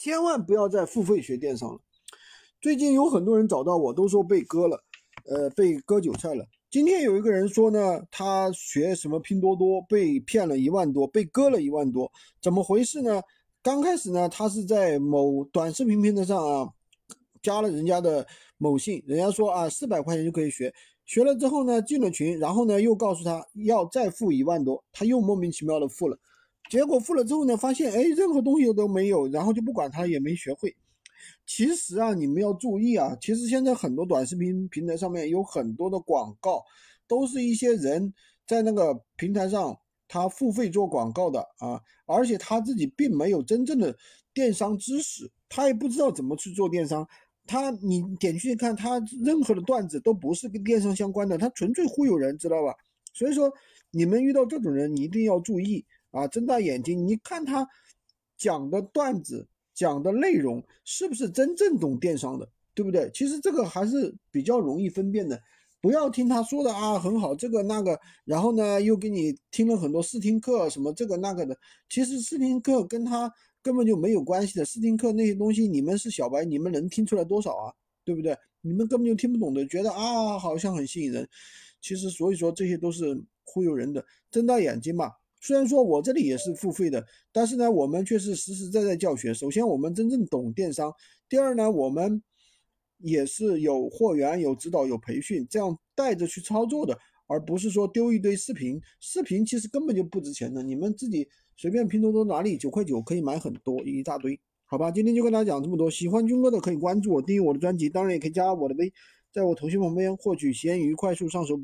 千万不要再付费学电商了。最近有很多人找到我，都说被割了，呃，被割韭菜了。今天有一个人说呢，他学什么拼多多被骗了一万多，被割了一万多，怎么回事呢？刚开始呢，他是在某短视频平台上啊，加了人家的某信，人家说啊，四百块钱就可以学。学了之后呢，进了群，然后呢又告诉他要再付一万多，他又莫名其妙的付了，结果付了之后呢，发现哎任何东西都没有，然后就不管他也没学会。其实啊，你们要注意啊，其实现在很多短视频平台上面有很多的广告，都是一些人在那个平台上他付费做广告的啊，而且他自己并没有真正的电商知识，他也不知道怎么去做电商。他，你点进去看，他任何的段子都不是跟电商相关的，他纯粹忽悠人，知道吧？所以说，你们遇到这种人，你一定要注意啊，睁大眼睛，你看他讲的段子、讲的内容是不是真正懂电商的，对不对？其实这个还是比较容易分辨的，不要听他说的啊，很好，这个那个，然后呢又给你听了很多试听课，什么这个那个的，其实试听课跟他。根本就没有关系的试听课那些东西，你们是小白，你们能听出来多少啊？对不对？你们根本就听不懂的，觉得啊好像很吸引人，其实所以说这些都是忽悠人的，睁大眼睛嘛。虽然说我这里也是付费的，但是呢，我们却是实实在在教学。首先我们真正懂电商，第二呢，我们也是有货源、有指导、有培训，这样带着去操作的。而不是说丢一堆视频，视频其实根本就不值钱的。你们自己随便拼多多哪里九块九可以买很多一大堆，好吧？今天就跟大家讲这么多。喜欢军哥的可以关注我，订阅我的专辑，当然也可以加我的微，在我头像旁边获取闲鱼快速上手笔。